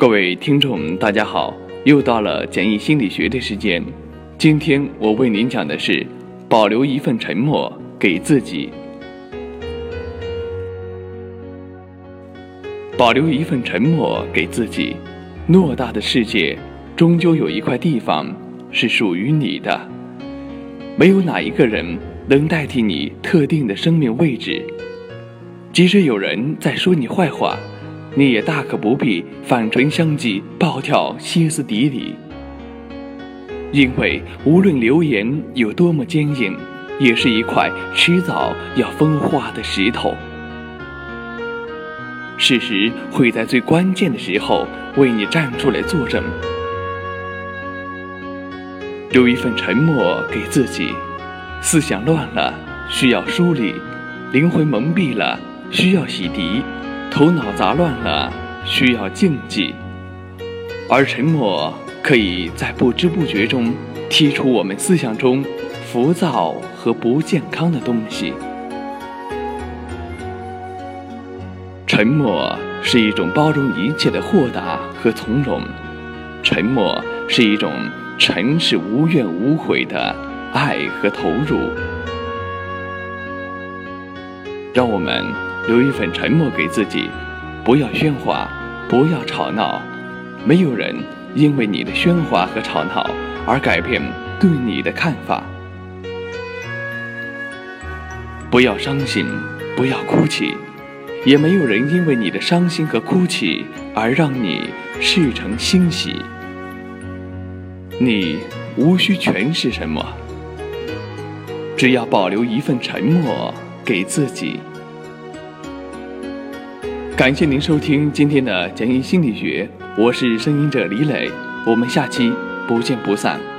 各位听众，大家好，又到了简易心理学的时间。今天我为您讲的是：保留一份沉默给自己。保留一份沉默给自己。偌大的世界，终究有一块地方是属于你的。没有哪一个人能代替你特定的生命位置。即使有人在说你坏话。你也大可不必反唇相讥、暴跳歇斯底里，因为无论流言有多么坚硬，也是一块迟早要风化的石头。事实会在最关键的时候为你站出来作证。留一份沉默给自己，思想乱了需要梳理，灵魂蒙蔽了需要洗涤。头脑杂乱了，需要静寂；而沉默可以在不知不觉中剔除我们思想中浮躁和不健康的东西。沉默是一种包容一切的豁达和从容，沉默是一种尘世无怨无悔的爱和投入。让我们。留一份沉默给自己，不要喧哗，不要吵闹，没有人因为你的喧哗和吵闹而改变对你的看法。不要伤心，不要哭泣，也没有人因为你的伤心和哭泣而让你事成欣喜。你无需诠释什么，只要保留一份沉默给自己。感谢您收听今天的简易心理学，我是声音者李磊，我们下期不见不散。